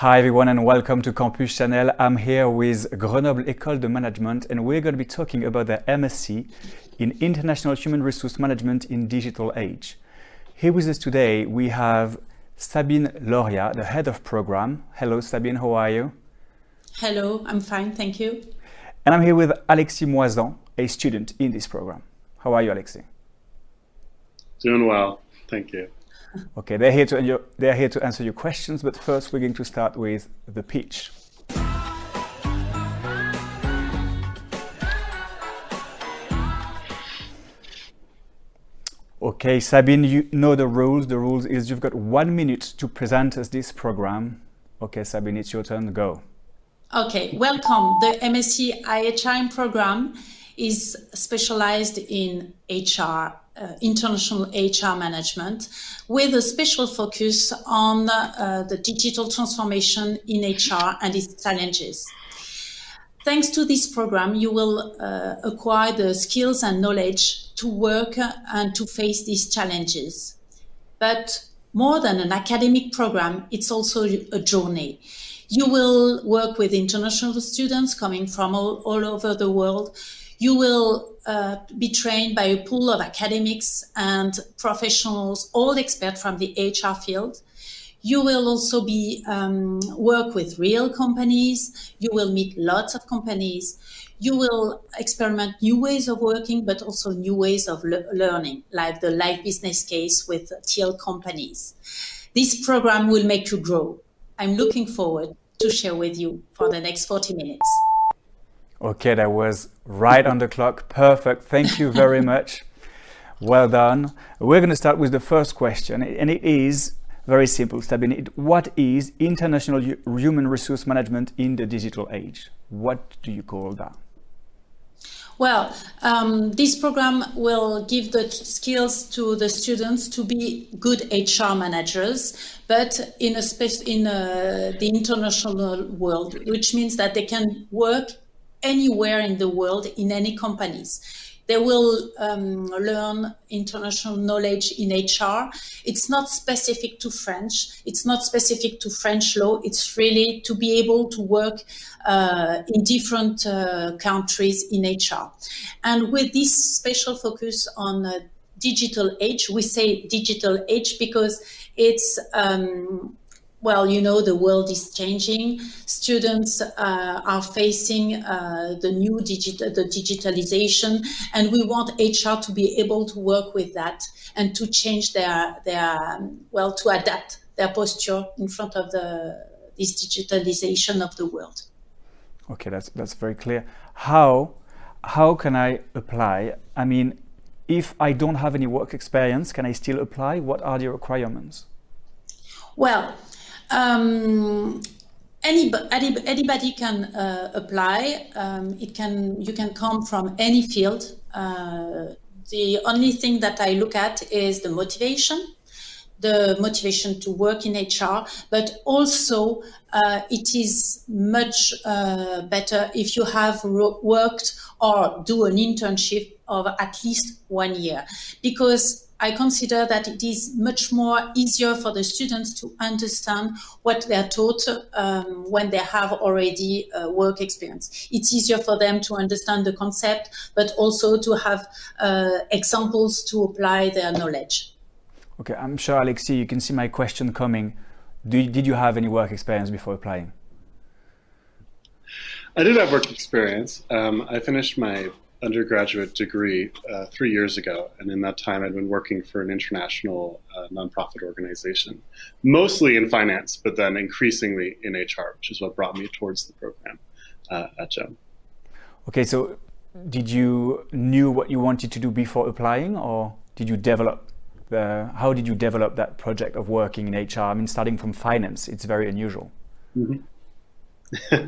Hi everyone and welcome to Campus Channel. I'm here with Grenoble École de Management and we're going to be talking about the MSc in International Human Resource Management in Digital Age. Here with us today we have Sabine Loria, the head of program. Hello Sabine, how are you? Hello, I'm fine, thank you. And I'm here with Alexis Moisan, a student in this program. How are you, Alexis? Doing well, thank you. Okay, they're here to they're here to answer your questions, but first we're going to start with the pitch. Okay, Sabine, you know the rules. The rules is you've got one minute to present us this program. Okay, Sabine, it's your turn. Go. Okay, welcome. The MSc IHRM program is specialized in HR uh, international HR management with a special focus on uh, the digital transformation in HR and its challenges. Thanks to this program, you will uh, acquire the skills and knowledge to work and to face these challenges. But more than an academic program, it's also a journey. You will work with international students coming from all, all over the world. You will uh, be trained by a pool of academics and professionals, all experts from the HR field. You will also be um, work with real companies. You will meet lots of companies. You will experiment new ways of working, but also new ways of le- learning, like the live business case with teal companies. This program will make you grow. I'm looking forward to share with you for the next 40 minutes. Okay, that was right on the clock. Perfect. Thank you very much. Well done. We're going to start with the first question, and it is very simple, Sabine. What is international human resource management in the digital age? What do you call that? Well, um, this program will give the skills to the students to be good HR managers, but in a space in a, the international world, which means that they can work anywhere in the world in any companies. They will um, learn international knowledge in HR. It's not specific to French. It's not specific to French law. It's really to be able to work uh, in different uh, countries in HR. And with this special focus on uh, digital age, we say digital age because it's um, well, you know, the world is changing. Students uh, are facing uh, the new digital, the digitalization, and we want HR to be able to work with that and to change their their well to adapt their posture in front of the this digitalization of the world. Okay, that's that's very clear. How how can I apply? I mean, if I don't have any work experience, can I still apply? What are the requirements? Well, um, anybody, anybody can uh, apply. Um, it can you can come from any field. Uh, the only thing that I look at is the motivation, the motivation to work in HR, but also uh, it is much uh, better if you have worked or do an internship of at least one year because I consider that it is much more easier for the students to understand what they're taught um, when they have already uh, work experience. It's easier for them to understand the concept, but also to have uh, examples to apply their knowledge. Okay, I'm sure, Alexis, you can see my question coming. Do, did you have any work experience before applying? I did have work experience. Um, I finished my undergraduate degree uh, three years ago, and in that time, I'd been working for an international uh, nonprofit organization, mostly in finance, but then increasingly in HR, which is what brought me towards the program uh, at GEM. Okay, so did you knew what you wanted to do before applying, or did you develop the? How did you develop that project of working in HR? I mean, starting from finance, it's very unusual. Mm-hmm.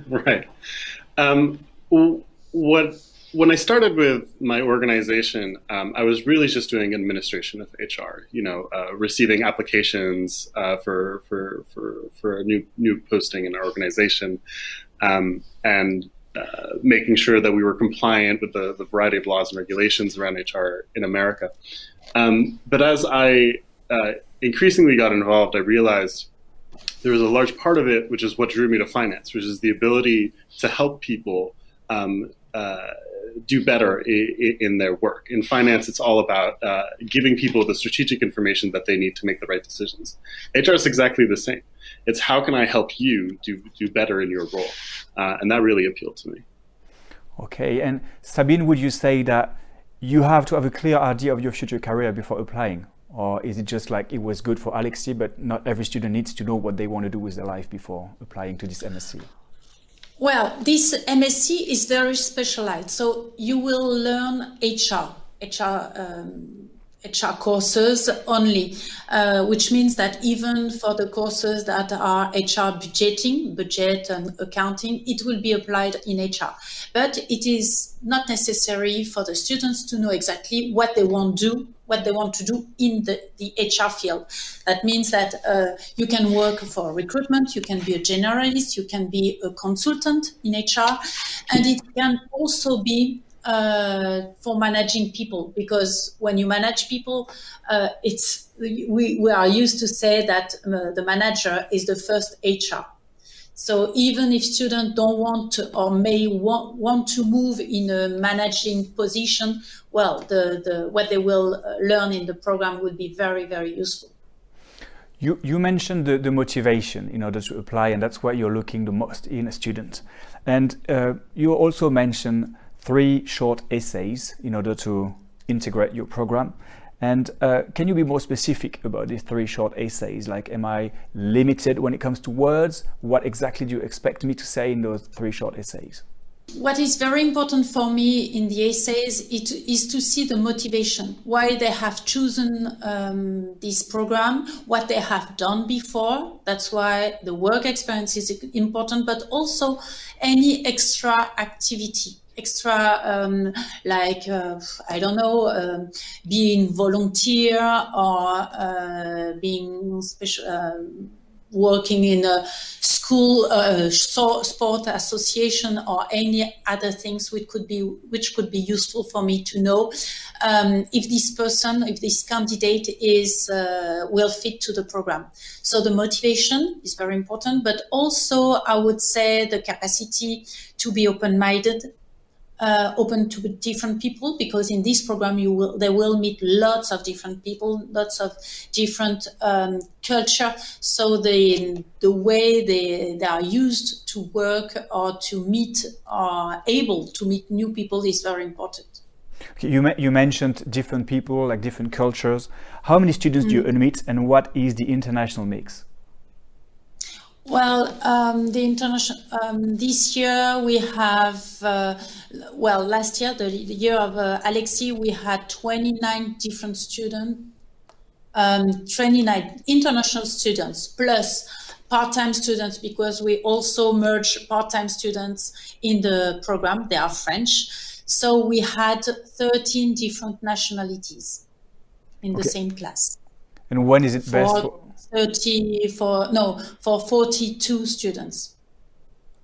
right. Um, what when I started with my organization, um, I was really just doing administration of HR. You know, uh, receiving applications uh, for for for for a new new posting in our organization, um, and uh, making sure that we were compliant with the, the, variety of laws and regulations around HR in America. Um, but as I uh, increasingly got involved, I realized there was a large part of it, which is what drew me to finance, which is the ability to help people um, uh, do better in, in, their work. In finance, it's all about uh, giving people the strategic information that they need to make the right decisions. HR is exactly the same. It's how can I help you do do better in your role, uh, and that really appealed to me. Okay, and Sabine, would you say that you have to have a clear idea of your future career before applying? Or is it just like it was good for Alexis, but not every student needs to know what they want to do with their life before applying to this MSc? Well, this MSc is very specialized. So you will learn HR, HR um, HR courses only, uh, which means that even for the courses that are HR budgeting, budget and accounting, it will be applied in HR. But it is not necessary for the students to know exactly what they want to do, what they want to do in the, the HR field. That means that uh, you can work for recruitment, you can be a generalist, you can be a consultant in HR, and it can also be uh, for managing people because when you manage people, uh, it's we, we are used to say that uh, the manager is the first HR. So even if students don't want to or may want, want to move in a managing position, well, the, the what they will uh, learn in the program would be very very useful. You, you mentioned the, the motivation in order to apply, and that's why you're looking the most in a student. And uh, you also mentioned three short essays in order to integrate your program. And uh, can you be more specific about these three short essays? Like, am I limited when it comes to words? What exactly do you expect me to say in those three short essays? What is very important for me in the essays it, is to see the motivation, why they have chosen um, this program, what they have done before. That's why the work experience is important, but also any extra activity extra um, like uh, I don't know um, being volunteer or uh, being special uh, working in a school uh, sport association or any other things which could be which could be useful for me to know. Um, if this person if this candidate is uh, well fit to the program. So the motivation is very important but also i would say the capacity to be open-minded uh, open to different people because in this program you will they will meet lots of different people lots of different um, culture so the the way they, they are used to work or to meet or able to meet new people is very important okay, you, you mentioned different people like different cultures how many students mm-hmm. do you mm. admit and what is the international mix well, um, the international um, this year we have uh, well last year the, the year of uh, Alexi we had 29 different students, um, 29 international students plus part-time students because we also merge part-time students in the program. They are French, so we had 13 different nationalities in okay. the same class. And when is it best? For, 30 for no for 42 students.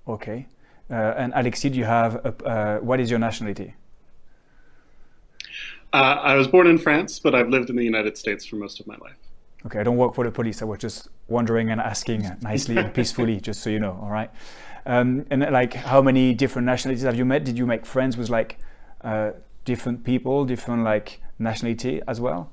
Okay. Uh, and alexis do you have a, uh, what is your nationality? Uh, i was born in france but i've lived in the united states for most of my life. Okay i don't work for the police. I was just wondering and asking nicely and peacefully just so you know all right? Um, and like how many different nationalities have you met? Did you make friends with like uh, different people different like nationality as well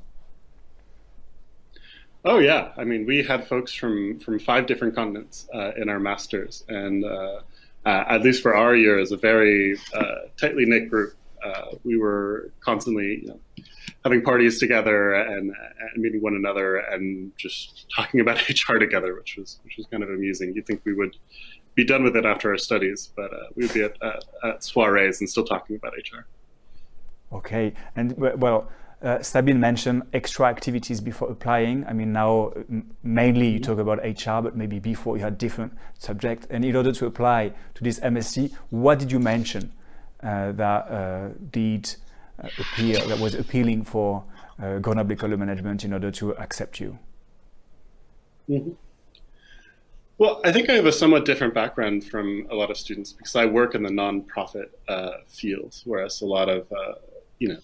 Oh yeah, I mean, we had folks from from five different continents uh, in our masters, and uh, uh, at least for our year, as a very uh, tightly knit group, uh, we were constantly you know, having parties together and, and, meeting one another and just talking about HR together, which was which was kind of amusing. You'd think we would be done with it after our studies, but uh, we would be at, at, at soirees and still talking about HR. Okay, and well uh, Sabine mentioned extra activities before applying. I mean, now mainly you talk about HR, but maybe before you had different subjects. And in order to apply to this MSc, what did you mention uh, that uh, did uh, appear, that was appealing for uh, Grenoble École de Management in order to accept you? Mm-hmm. Well, I think I have a somewhat different background from a lot of students because I work in the nonprofit uh, field, whereas a lot of uh, you know,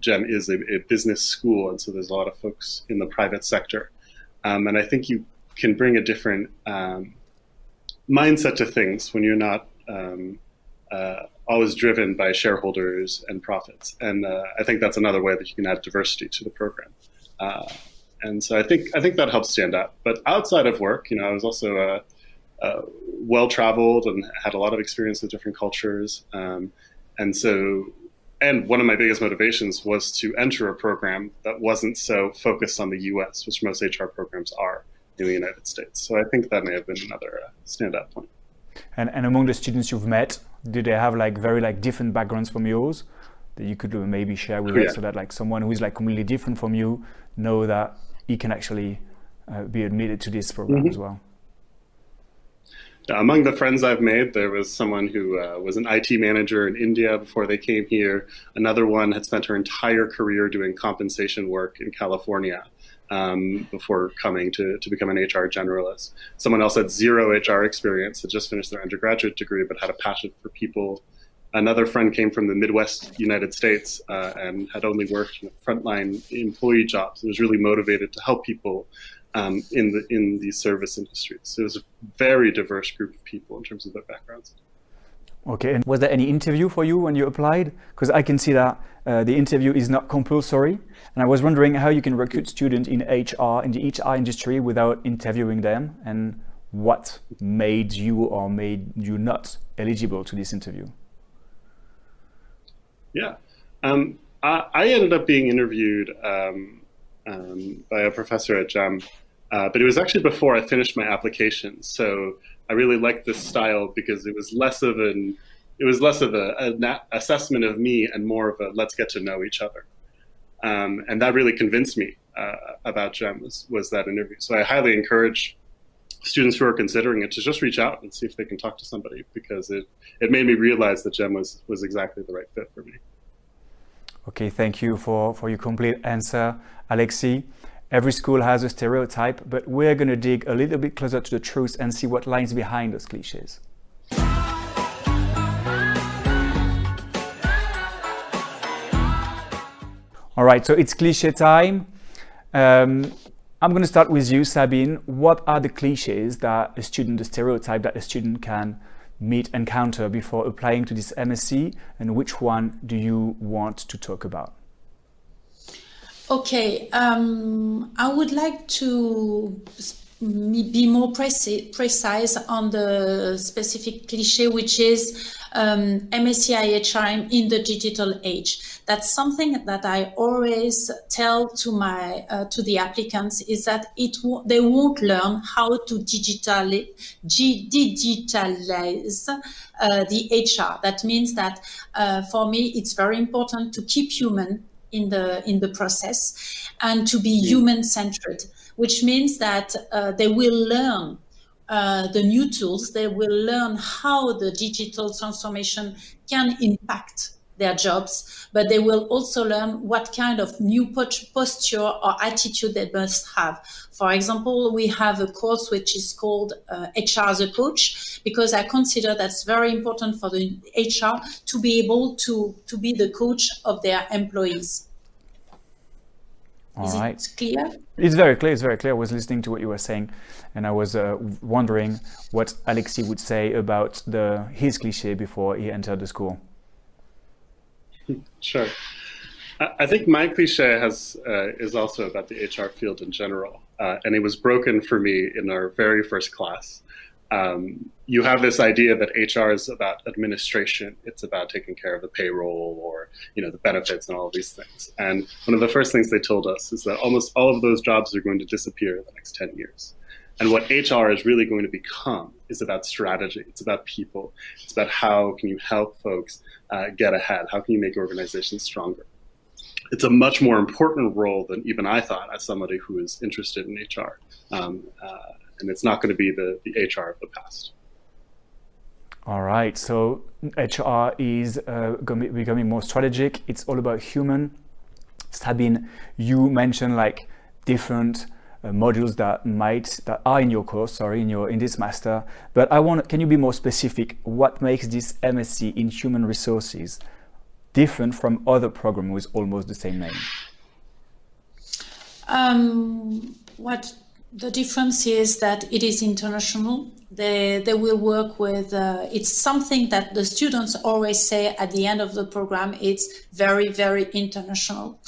GEM is a, a, business school, and so there's a lot of folks in the private sector. Um, and I think you can bring a different um, mindset to things when you're not um, uh, always driven by shareholders and profits. And uh, I think that's another way that you can add diversity to the program. Uh, and so I think I think that helps stand out. But outside of work, you know, I was also uh, uh, well traveled and had a lot of experience with different cultures. Um, and so, and one of my biggest motivations was to enter a program that wasn't so focused on the U.S., which most HR programs are in the United States. So I think that may have been another uh, standout point. And, and among the students you've met, do they have like very like different backgrounds from yours that you could maybe share with oh, us so that like someone who is like completely different from you know that he can actually uh, be admitted to this program mm-hmm. as well? Among the friends I've made, there was someone who uh, was an IT manager in India before they came here. Another one had spent her entire career doing compensation work in California um, before coming to, to become an HR generalist. Someone else had zero HR experience, had just finished their undergraduate degree, but had a passion for people. Another friend came from the Midwest United States uh, and had only worked in frontline employee jobs and was really motivated to help people um, in the in these service industries. So it was a very diverse group of people in terms of their backgrounds. Okay, and was there any interview for you when you applied? Because I can see that uh, the interview is not compulsory, and I was wondering how you can recruit students in HR in the HR industry without interviewing them, and what made you or made you not eligible to this interview? Yeah, um, I, I, ended up being interviewed um, um, by a professor at GEM uh, but it was actually before I finished my application. So I really liked this style because it was less of an it was less of a, an assessment of me and more of a let's get to know each other. Um, and that really convinced me uh, about GEM was, was that interview. So I highly encourage students who are considering it to just reach out and see if they can talk to somebody because it, it made me realize that GEM was, was exactly the right fit for me. Okay, thank you for, for your complete answer, Alexi. Every school has a stereotype, but we're going to dig a little bit closer to the truth and see what lies behind those cliches. All right, so it's cliche time. Um, I'm going to start with you, Sabine. What are the cliches that a student, the stereotype that a student can meet, encounter before applying to this MSc, and which one do you want to talk about? Okay, um, I would like to be more preci- precise on the specific cliche, which is um, MSc IHR in the digital age. That's something that I always tell to my uh, to the applicants is that it they won't learn how to digitally digitalize uh, the HR. That means that uh, for me, it's very important to keep human in the in the process and to be human centered which means that uh, they will learn uh, the new tools. They will learn how the digital transformation can impact their jobs but they will also learn what kind of new posture or attitude they must have for example, we have a course which is called uh, HR as a coach because I consider that's very important for the HR to be able to, to be the coach of their employees. All is right. it clear? It's very clear. It's very clear. I was listening to what you were saying, and I was uh, wondering what Alexi would say about the his cliche before he entered the school. Sure. I think my cliche has uh, is also about the HR field in general, uh, and it was broken for me in our very first class. Um, you have this idea that HR is about administration; it's about taking care of the payroll or you know the benefits and all of these things. And one of the first things they told us is that almost all of those jobs are going to disappear in the next ten years. And what HR is really going to become is about strategy. It's about people. It's about how can you help folks uh, get ahead? How can you make organizations stronger? it's a much more important role than even I thought as somebody who is interested in HR. Um, uh, and it's not going to be the, the HR of the past. All right. So HR is uh, becoming more strategic. It's all about human. Sabine, you mentioned like different uh, modules that might that are in your course, sorry, in your in this master. But I want, can you be more specific? What makes this MSc in human resources different from other programs with almost the same name? Um, what The difference is that it is international. They, they will work with, uh, it's something that the students always say at the end of the program, it's very, very international.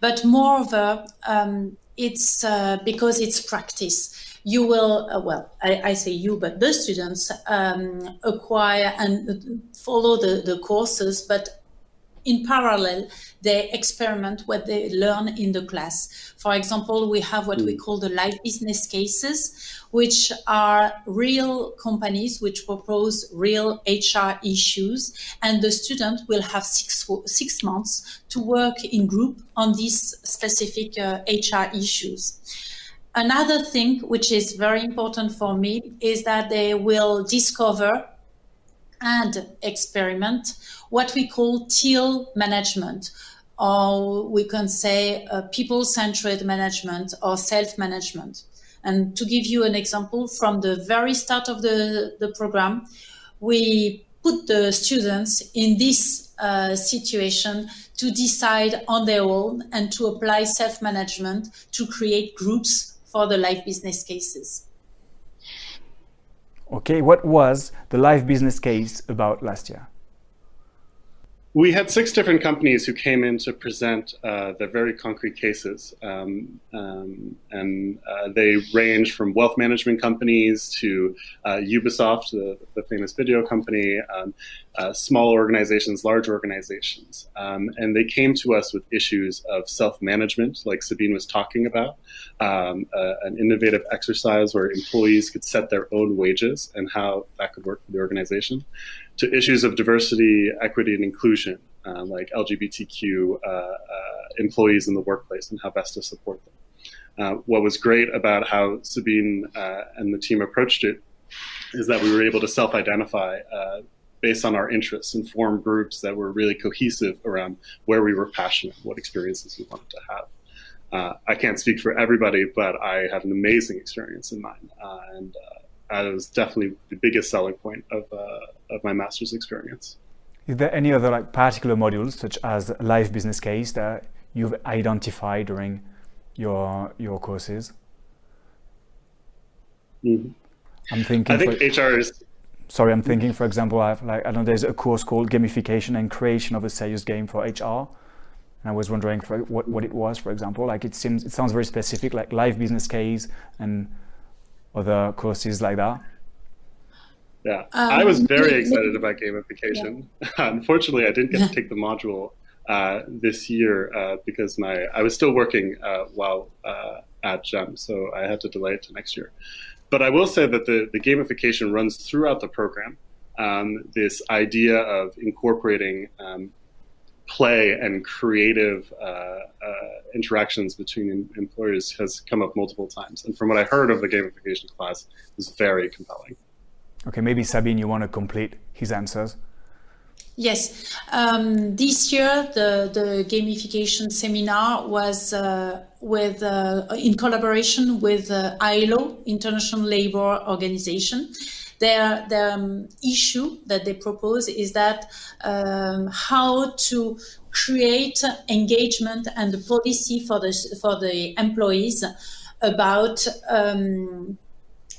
But moreover, um, it's uh, because it's practice. You will, uh, well, I, I, say you, but the students um, acquire and follow the, the courses, but in parallel, they experiment what they learn in the class. For example, we have what we mm. call the live business cases, which are real companies which propose real HR issues, and the student will have six six months to work in group on these specific uh, HR issues. Another thing which is very important for me is that they will discover and experiment what we call teal management, or we can say uh, people centered management or self management. And to give you an example, from the very start of the, the program, we put the students in this uh, situation to decide on their own and to apply self management to create groups for the life business cases. Okay, what was the live business case about last year? We had six different companies who came in to present uh, their very concrete cases. Um, um, and uh, they range from wealth management companies to uh, Ubisoft, the, the, famous video company, um, uh, small organizations, large organizations. Um, and they came to us with issues of self management, like Sabine was talking about, um, uh, an innovative exercise where employees could set their own wages and how that could work for the organization to issues of diversity, equity, and inclusion, uh, like LGBTQ uh, uh, employees in the workplace and how best to support them. Uh, what was great about how Sabine uh, and the team approached it is that we were able to self-identify based on our interests and form groups that were really cohesive around where we were passionate, what experiences we wanted to have. Uh, I can't speak for everybody, but I had an amazing experience in mine, uh, and uh, was definitely the biggest selling point of of my master's experience. Is there any other like particular modules such as live business case that you've identified during your your courses? Mm-hmm. I'm thinking. I think for, HR is. Sorry, I'm thinking. For example, I have like I know there's a course called gamification and creation of a serious game for HR, and I was wondering for what what it was. For example, like it seems it sounds very specific, like live business case and other courses like that. Yeah, um, I was very excited about gamification. Yeah. Unfortunately, I didn't get to take the module uh, this year uh, because my I was still working uh, while uh, at GEM, so I had to delay it to next year. But I will say that the, the gamification runs throughout the program. Um, this idea of incorporating um, play and creative uh, uh, interactions between employers has come up multiple times. And from what I heard of the gamification class, it was very compelling. Okay, maybe Sabine, you want to complete his answers? Yes, um, this year the, the gamification seminar was uh, with uh, in collaboration with uh, ILO, International Labour Organization. Their, their um, issue that they propose is that um, how to create engagement and policy for the for the employees about um,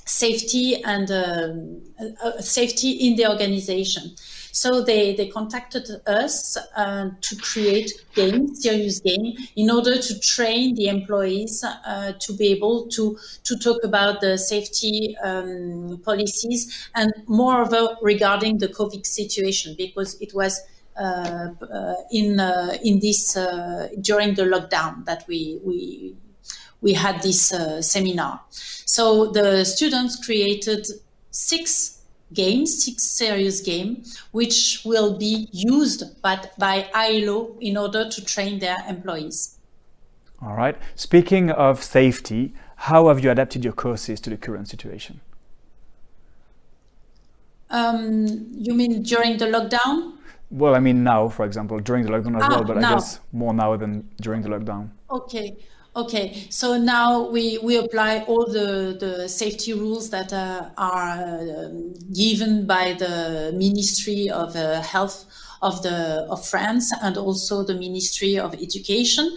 safety and um, uh, safety in the organization. So they, they contacted us uh, to create game, serious game, in order to train the employees uh, to be able to, to talk about the safety um, policies and moreover regarding the COVID situation because it was uh, uh in uh, in this uh, during the lockdown that we we we had this seminar. So the students created six games, six serious game, which will be used by, by ILO in order to train their employees. All right. Speaking of safety, how have you adapted your courses to the current situation? Um, you mean during the lockdown? Well, I mean now, for example, during the lockdown as ah, well, but now. I guess more now than during the lockdown. Okay. Okay, so now we, we apply all the, the safety rules that uh, are uh, given by the Ministry of uh, Health of the of France and also the Ministry of Education,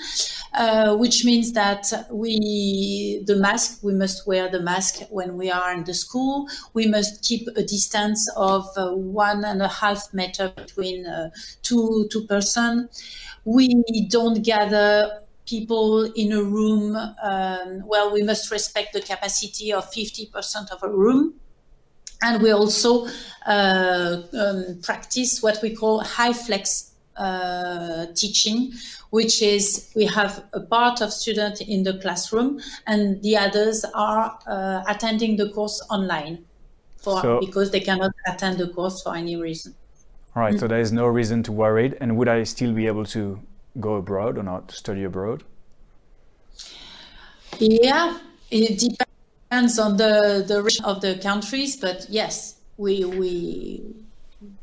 uh, which means that we the mask we must wear the mask when we are in the school. We must keep a distance of uh, one and a half meter between uh, two two person. We don't gather people in a room. Um, well, we must respect the capacity of 50% of a room and we also uh, um, practice what we call HyFlex uh, teaching, which is we have a part of students in the classroom and the others are uh, attending the course online for so, because they cannot attend the course for any reason. All right, mm-hmm. so there is no reason to worry. And would I still be able to go abroad or not study abroad? Yeah, it depends on the the region of the countries, but yes, we we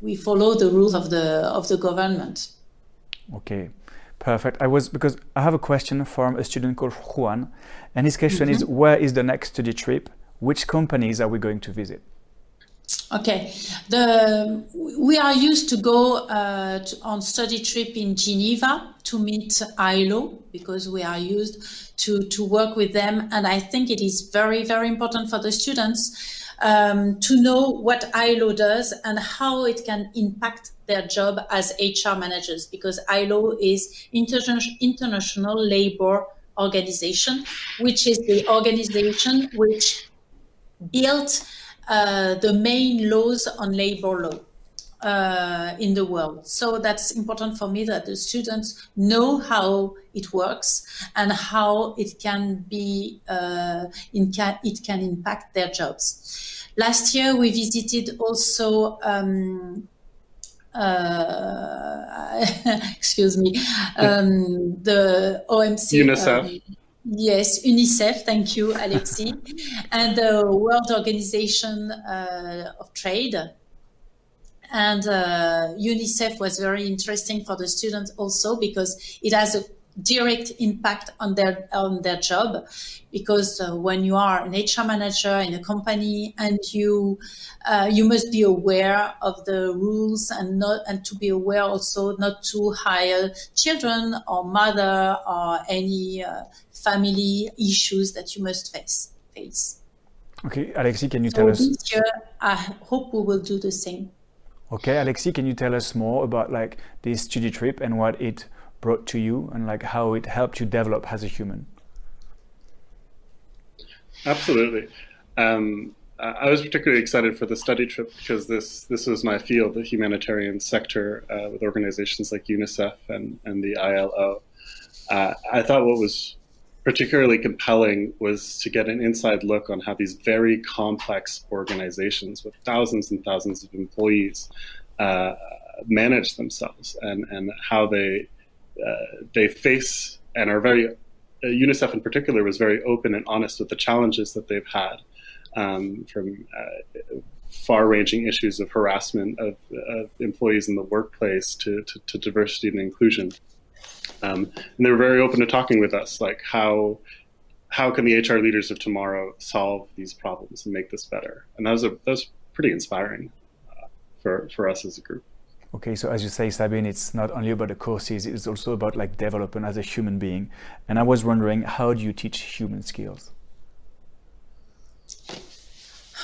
we follow the rules of the of the government. Okay, perfect. I was because I have a question from a student called Juan, and his question mm-hmm. is: Where is the next study trip? Which companies are we going to visit? Okay, the we are used to go uh, to, on study trip in Geneva to meet ILO because we are used to to work with them, and I think it is very very important for the students um, to know what ILO does and how it can impact their job as HR managers because ILO is Inter- International Labor Organization, which is the organization which built uh, the main laws on labor law. Uh, in the world. So that's important for me that the students know how it works and how it can be, uh, it can impact their jobs. Last year we visited also. Um, uh, excuse me, um, the OMC. UNICEF. Um, Yes, UNICEF, thank you, Alexi, and the World Organization uh, of Trade. And uh, UNICEF was very interesting for the students also because it has a direct impact on their on their job because uh, when you are an HR manager in a company and you uh, you must be aware of the rules and not and to be aware also not to hire children or mother or any uh, family issues that you must face face. Okay, Alexi, can you so tell us? This year, I hope we will do the same. Okay, Alexi, can you tell us more about like this study trip and what it brought to you and like how it helped you develop as a human absolutely um, I was particularly excited for the study trip because this this was my field, the humanitarian sector, uh, with organizations like UNICEF and, and the ILO. Uh, I thought what was particularly compelling was to get an inside look on how these very complex organizations with thousands and thousands of employees uh, manage themselves and, and how they uh, they face and are very, uh, UNICEF in particular was very open and honest with the challenges that they've had um, from uh, far ranging issues of harassment of, of, employees in the workplace to, to, to diversity and inclusion. Um, and they were very open to talking with us, like how how can the HR leaders of tomorrow solve these problems and make this better? And that was a that was pretty inspiring uh, for for us as a group. Okay, so as you say, Sabine, it's not only about the courses; it's also about like development as a human being. And I was wondering, how do you teach human skills?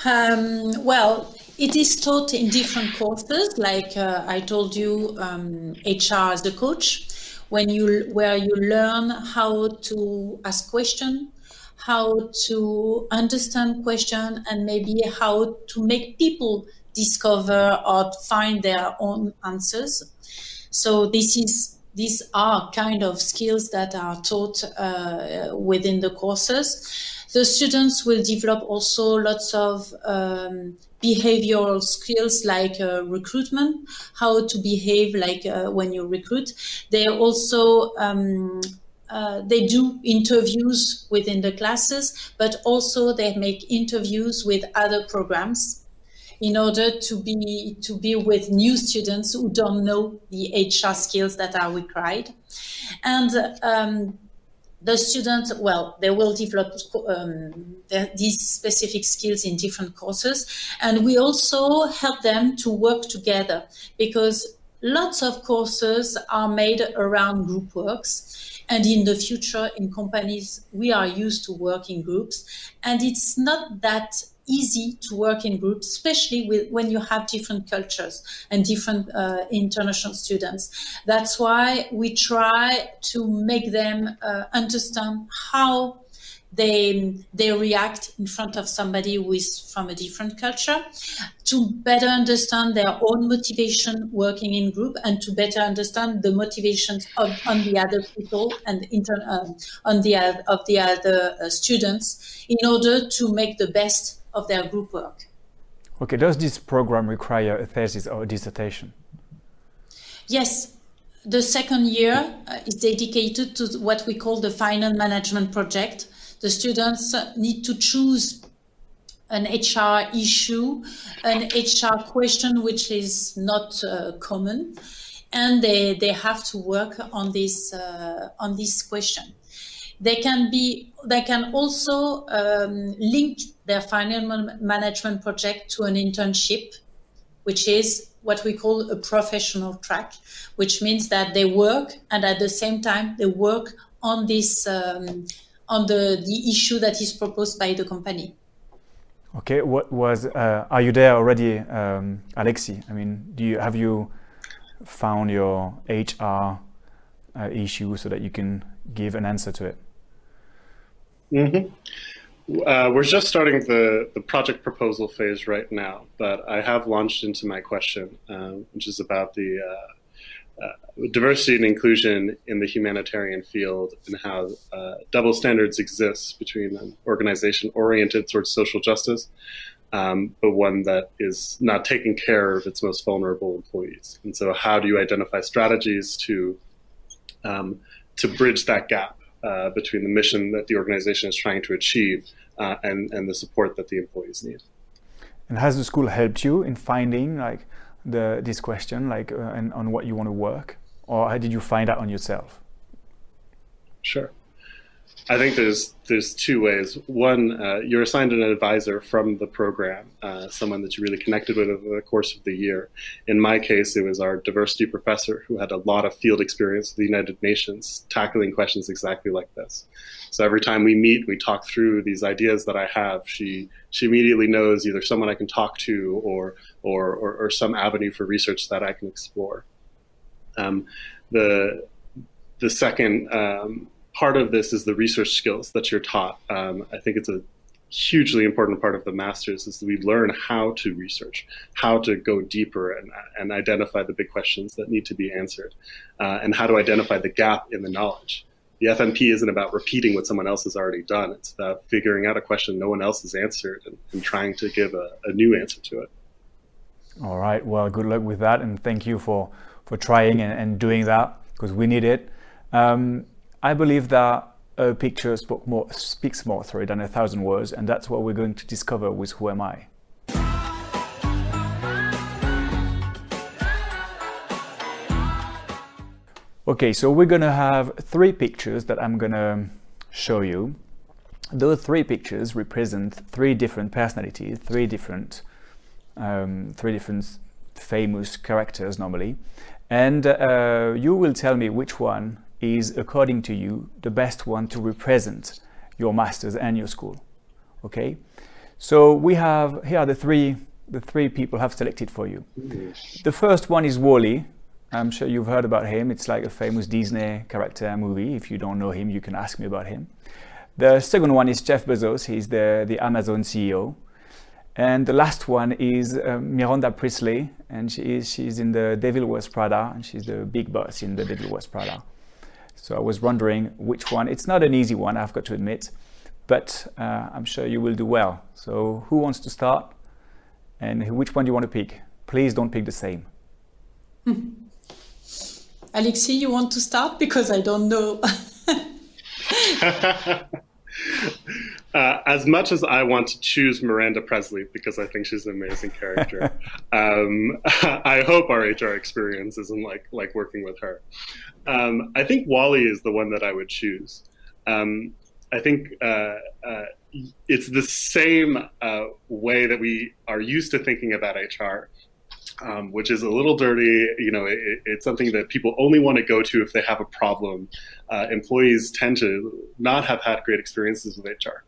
Um, well, it is taught in different courses. Like uh, I told you, um, HR as a coach, when you where you learn how to ask questions, how to understand question, and maybe how to make people discover or find their own answers. So this is these are kind of skills that are taught uh, within the courses. The students will develop also lots of um, behavioral skills like uh, recruitment, how to behave like uh, when you recruit. They also um, uh, they do interviews within the classes, but also they make interviews with other programs in order to be to be with new students who don't know the HR skills that are required, and um, the students, well, they will develop um, these specific skills in different courses, and we also help them to work together because lots of courses are made around group works. And in the future, in companies, we are used to work in groups. And it's not that easy to work in groups, especially with, when you have different cultures and different uh, international students. That's why we try to make them uh, understand how they they react in front of somebody who is from a different culture to better understand their own motivation working in group and to better understand the motivations of on the other people and inter, um, on the of the other uh, students in order to make the best of their group work. Okay, does this program require a thesis or a dissertation? Yes, the second year uh, is dedicated to what we call the final management project. The students need to choose an HR issue, an HR question which is not uh, common, and they, they have to work on this uh, on this question. They can be they can also um, link their final management project to an internship, which is what we call a professional track, which means that they work and at the same time they work on this um, on the, the issue that is proposed by the company. Okay, what was uh, are you there already, um, Alexi? I mean, do you have you found your HR uh, issue so that you can give an answer to it? Mm-hmm. Uh, we're just starting the, the project proposal phase right now, but I have launched into my question, um, which is about the uh, uh, diversity and inclusion in the humanitarian field and how uh, double standards exist between an organization oriented towards social justice, um, but one that is not taking care of its most vulnerable employees. And so, how do you identify strategies to um, to bridge that gap? Uh, between the mission that the organization is trying to achieve uh, and, and the support that the employees need. And has the school helped you in finding like the this question, like uh, and on what you want to work, or how did you find out on yourself? Sure. I think there's there's two ways. One, uh, you're assigned an advisor from the program, uh, someone that you really connected with over the course of the year. In my case, it was our diversity professor who had a lot of field experience with the United Nations, tackling questions exactly like this. So every time we meet, we talk through these ideas that I have. She she immediately knows either someone I can talk to or or or, or some avenue for research that I can explore. Um, the the second um, part of this is the research skills that you're taught. Um, I think it's a hugely important part of the masters is we learn how to research, how to go deeper and, and identify the big questions that need to be answered, uh, and how to identify the gap in the knowledge. The FMP isn't about repeating what someone else has already done. It's about figuring out a question no one else has answered and, and trying to give a, a new answer to it. All right. Well, good luck with that, and thank you for for trying and, and doing that because we need it. Um, I believe that a picture more, speaks more sorry, than a thousand words, and that's what we're going to discover with Who Am I? Okay, so we're gonna have three pictures that I'm gonna show you. Those three pictures represent three different personalities, three different, um, three different famous characters normally, and uh, you will tell me which one is, according to you, the best one to represent your masters and your school. Okay, so we have here are the three the three people have selected for you. The first one is WALL-E. I'm sure you've heard about him. It's like a famous Disney character movie. If you don't know him, you can ask me about him. The second one is Jeff Bezos. He's the, the Amazon CEO. And the last one is uh, Miranda Priestly, and she is, she's in the Devil Wears Prada, and she's the big boss in the Devil Wears Prada. So I was wondering which one. It's not an easy one, I've got to admit, but uh, I'm sure you will do well. So who wants to start? And which one do you want to pick? Please don't pick the same. Alexi, you want to start? Because I don't know. uh, as much as I want to choose Miranda Priestly because I think she's an amazing character, um, I hope our HR experience isn't like like working with her. Um, I think WALL-E is the one that I would choose. Um, I think uh, uh, it's the same uh, way that we are used to thinking about HR, um, which is a little dirty. You know, it, it's something that people only want to go to if they have a problem. Uh, employees tend to not have had great experiences with HR.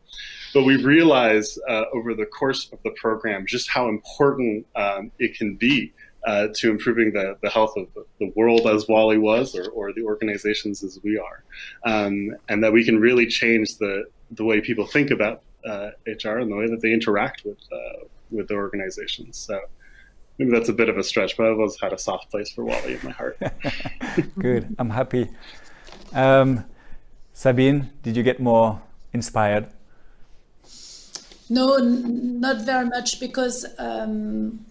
But we realized uh, over the course of the program just how important um, it can be uh, to improving the, the health of the world as WALL-E was, or, or the organizations as we are, um, and that we can really change the the way people think about uh, HR and the way that they interact with uh, with the organizations. So maybe that's a bit of a stretch, but I've always had a soft place for WALL-E in my heart. Good, I'm happy. Um, Sabine, did you get more inspired? No, not very much because um,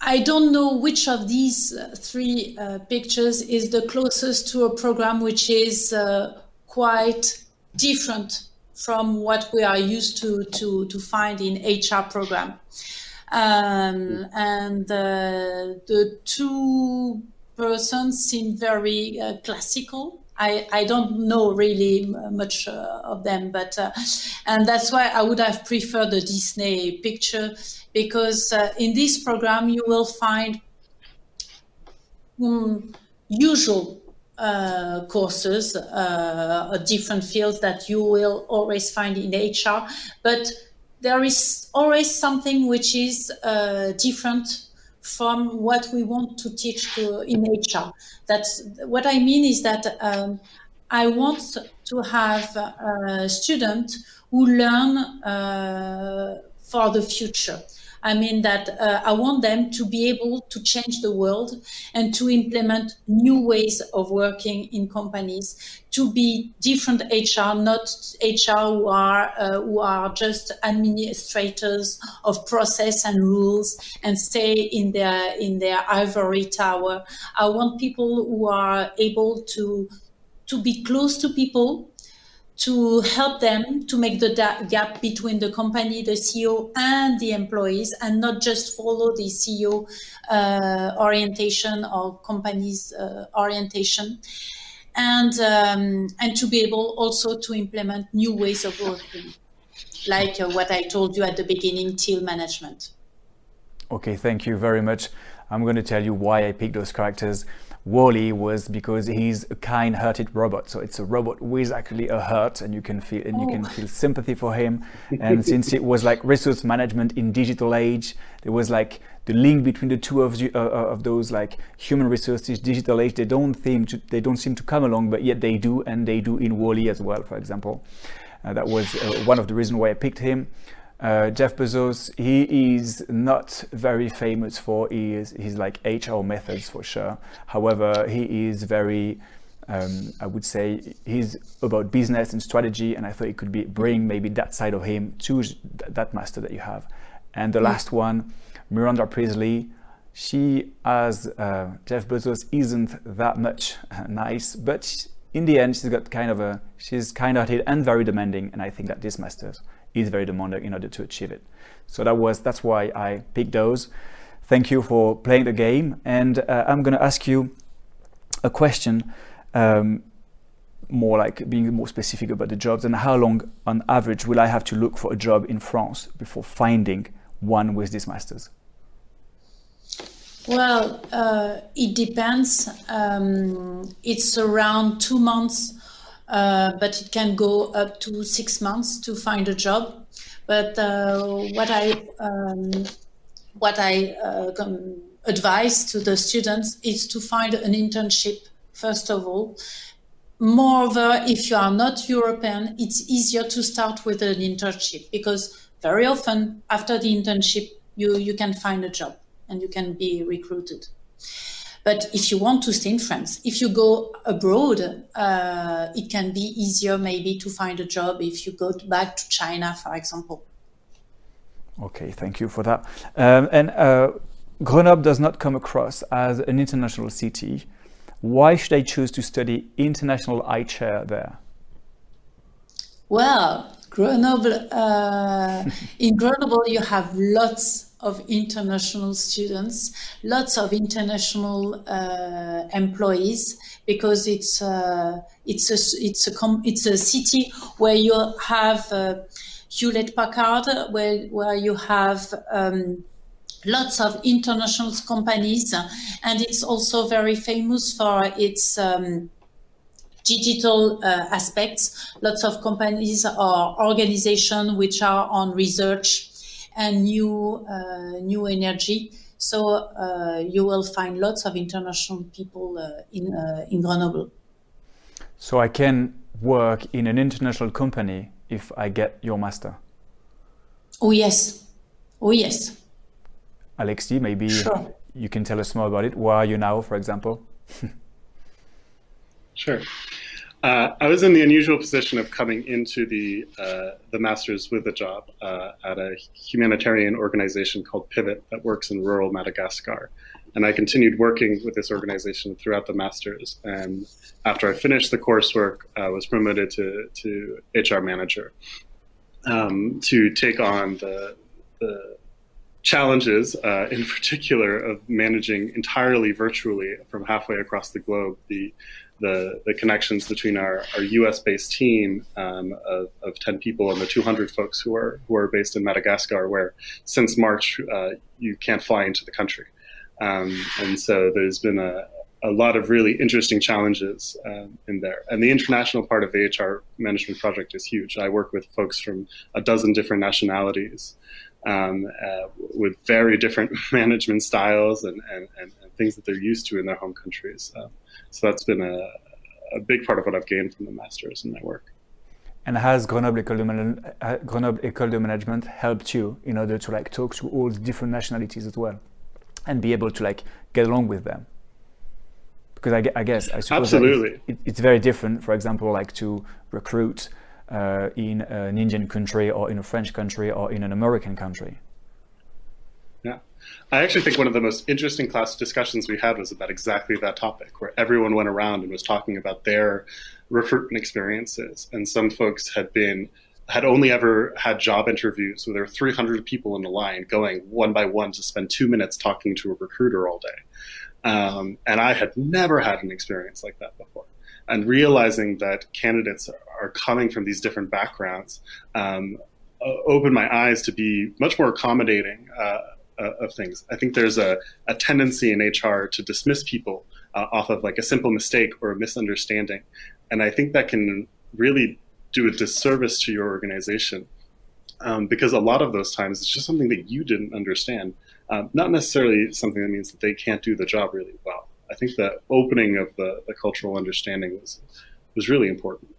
I don't know which of these uh, three uh, pictures is the closest to a program which is uh, quite different from what we are used to to, to find in HR program. Um, and uh, the two persons seem very uh, classical. I, I don't know really much uh, of them, but uh, and that's why I would have preferred the Disney picture because uh, in this program you will find um, usual uh, courses, uh, different fields that you will always find in HR, but there is always something which is uh, different from what we want to teach to, in HR. That's what I mean is that um, I want to have a student who learn uh, for the future. I mean that uh, I want them to be able to change the world and to implement new ways of working in companies, to be different HR, not HR who are uh, who are just administrators of process and rules and stay in their in their ivory tower. I want people who are able to to be close to people to help them to make the gap between the company, the CEO, and the employees, and not just follow the CEO uh, orientation or company's uh, orientation, and um, and to be able also to implement new ways of working, like uh, what I told you at the beginning, teal management. Okay, thank you very much. I'm going to tell you why I picked those characters. WALL-E was because he's a kind-hearted robot. So it's a robot with actually a heart, and you can feel and you can oh. feel sympathy for him. And since it was like resource management in digital age, there was like the link between the two of, uh, uh, of those like human resources, digital age. They don't seem to they don't seem to come along, but yet they do, and they do in WALL-E as well. For example, uh, that was uh, one of the reasons why I picked him. Uh, Jeff Bezos, he is not very famous for his, his like HR methods for sure. However, he is very, um, I would say, he's about business and strategy, and I thought it could be bring maybe that side of him to that master that you have. And the last one, Miranda Priestly, she as uh, Jeff Bezos isn't that much uh, nice, but in the end, she's got kind of a she's kind-hearted and very demanding, and I think that this masters is very demanding in order to achieve it. So that was that's why I picked those. Thank you for playing the game, and uh, I'm going to ask you a question, um, more like being more specific about the jobs and how long, on average, will I have to look for a job in France before finding one with this masters? Well, uh, it depends. Um, it's around two months uh, but it can go up to six months to find a job. But uh, what I um, what I uh, advise to the students is to find an internship first of all. Moreover, if you are not European, it's easier to start with an internship because very often after the internship you you can find a job and you can be recruited. But if you want to stay in France, if you go abroad, uh, it can be easier maybe to find a job if you go back to China, for example. Okay, thank you for that. Um, and uh, Grenoble does not come across as an international city. Why should I choose to study international HR there? Well, Grenoble, uh, in Grenoble, you have lots of international students, lots of international uh, employees, because it's uh, it's a it's a it's a city where you have uh, Hewlett Packard, where where you have um, lots of international companies, and it's also very famous for its um, digital uh, aspects. Lots of companies or organizations which are on research and new uh, new energy. So uh, you will find lots of international people uh, in uh, in Grenoble. So I can work in an international company if I get your master. Oh yes, oh yes. Alexis, maybe sure. you can tell us more about it. Where are you now, for example? sure. Uh, I was in the unusual position of coming into the uh, the masters with a job uh, at a humanitarian organization called Pivot that works in rural Madagascar, and I continued working with this organization throughout the masters. And after I finished the coursework, I was promoted to to HR manager um, to take on the the challenges, uh, in particular, of managing entirely virtually from halfway across the globe the the, the connections between our, our U.S. based team um, of, of 10 people and the 200 folks who are who are based in Madagascar, where since March uh, you can't fly into the country, um, and so there's been a, a lot of really interesting challenges um, in there. And the international part of the HR management project is huge. I work with folks from a dozen different nationalities um, uh, with very different management styles and, and, and, things that they're used to in their home countries. Um, so that's been a, a big part of what I've gained from the masters in my work. And has Grenoble École de, Man- uh, Grenoble École de Management helped you in order to like talk to all the different nationalities as well, and be able to like get along with them? Because I, I guess I suppose absolutely it, it's very different. For example, like to recruit uh, in an Indian country or in a French country or in an American country. I actually think one of the most interesting class discussions we had was about exactly that topic, where everyone went around and was talking about their recruitment experiences. And some folks had been had only ever had job interviews where there were 300 people in the line going one by one to spend two minutes talking to a recruiter all day. Um, and I had never had an experience like that before. And realizing that candidates are coming from these different backgrounds um, opened my eyes to be much more accommodating uh, uh, of things. I think there's a, a tendency in HR to dismiss people uh, off of like a simple mistake or a misunderstanding. And I think that can really do a disservice to your organization um, because a lot of those times it's just something that you didn't understand, um, not necessarily something that means that they can't do the job really well. I think the opening of the, the cultural understanding was was really important.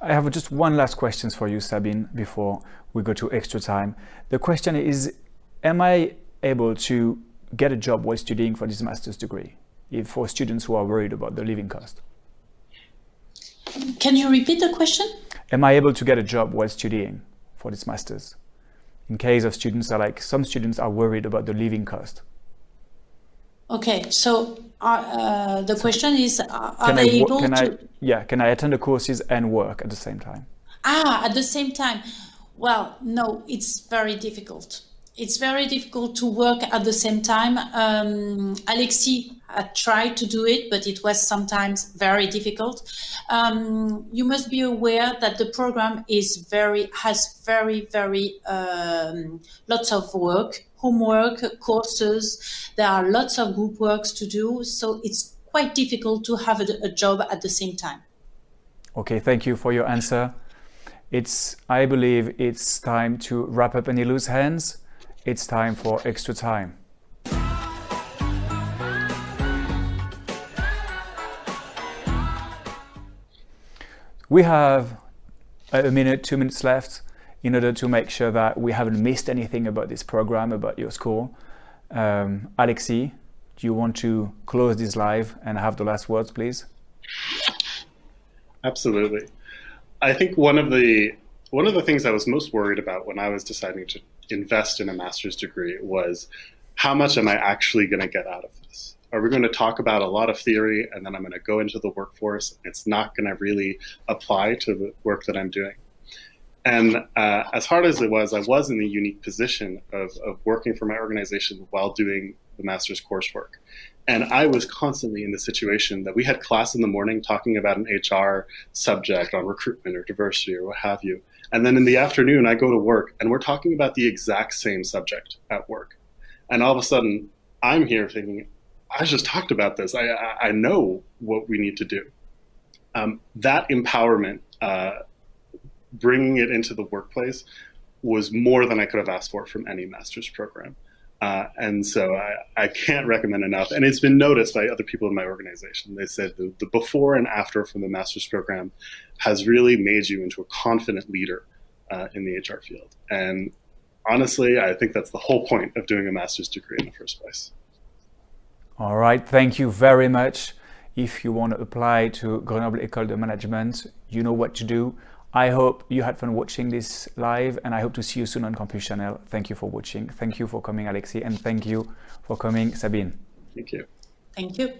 I have just one last question for you, Sabine, before we go to extra time. The question is am I able to get a job while studying for this master's degree if for students who are worried about the living cost? Can you repeat the question? Am I able to get a job while studying for this master's? In case of students are like some students are worried about the living cost. Okay, so uh, uh, the question is, uh, are they I, able can to? I, yeah, can I attend the courses and work at the same time? Ah, at the same time. Well, no, it's very difficult it's very difficult to work at the same time. Um, Alexis had tried to do it, but it was sometimes very difficult. Um, you must be aware that the program is very has very very um, lots of work, homework, courses. There are lots of group works to do, so it's quite difficult to have a, a job at the same time. Okay, thank you for your answer. It's I believe it's time to wrap up any loose hands. It's time for extra time. We have a minute, two minutes left in order to make sure that we haven't missed anything about this program, about your school. Um, Alexis, do you want to close this live and have the last words, please? Absolutely. I think one of the one of the things I was most worried about when I was deciding to invest in a master's degree was how much am I actually going to get out of this? Are we going to talk about a lot of theory and then I'm going to go into the workforce? And it's not going to really apply to the work that I'm doing. And uh, as hard as it was, I was in the unique position of, of working for my organization while doing the master's coursework. And I was constantly in the situation that we had class in the morning talking about an HR subject on recruitment or diversity or what have you. And then in the afternoon, I go to work and we're talking about the exact same subject at work. And all of a sudden, I'm here thinking, I just talked about this. I, I, I know what we need to do. Um, that empowerment, uh, bringing it into the workplace, was more than I could have asked for from any master's program. Uh, and so I, I, can't recommend enough. And it's been noticed by other people in my organization. They said the, the, before and after from the master's program has really made you into a confident leader uh, in the HR field. And honestly, I think that's the whole point of doing a master's degree in the first place. All right. Thank you very much. If you want to apply to Grenoble École de Management, you know what to do. I hope you had fun watching this live and I hope to see you soon on Campus Channel. Thank you for watching. Thank you for coming, Alexis, and thank you for coming, Sabine. Thank you. Thank you.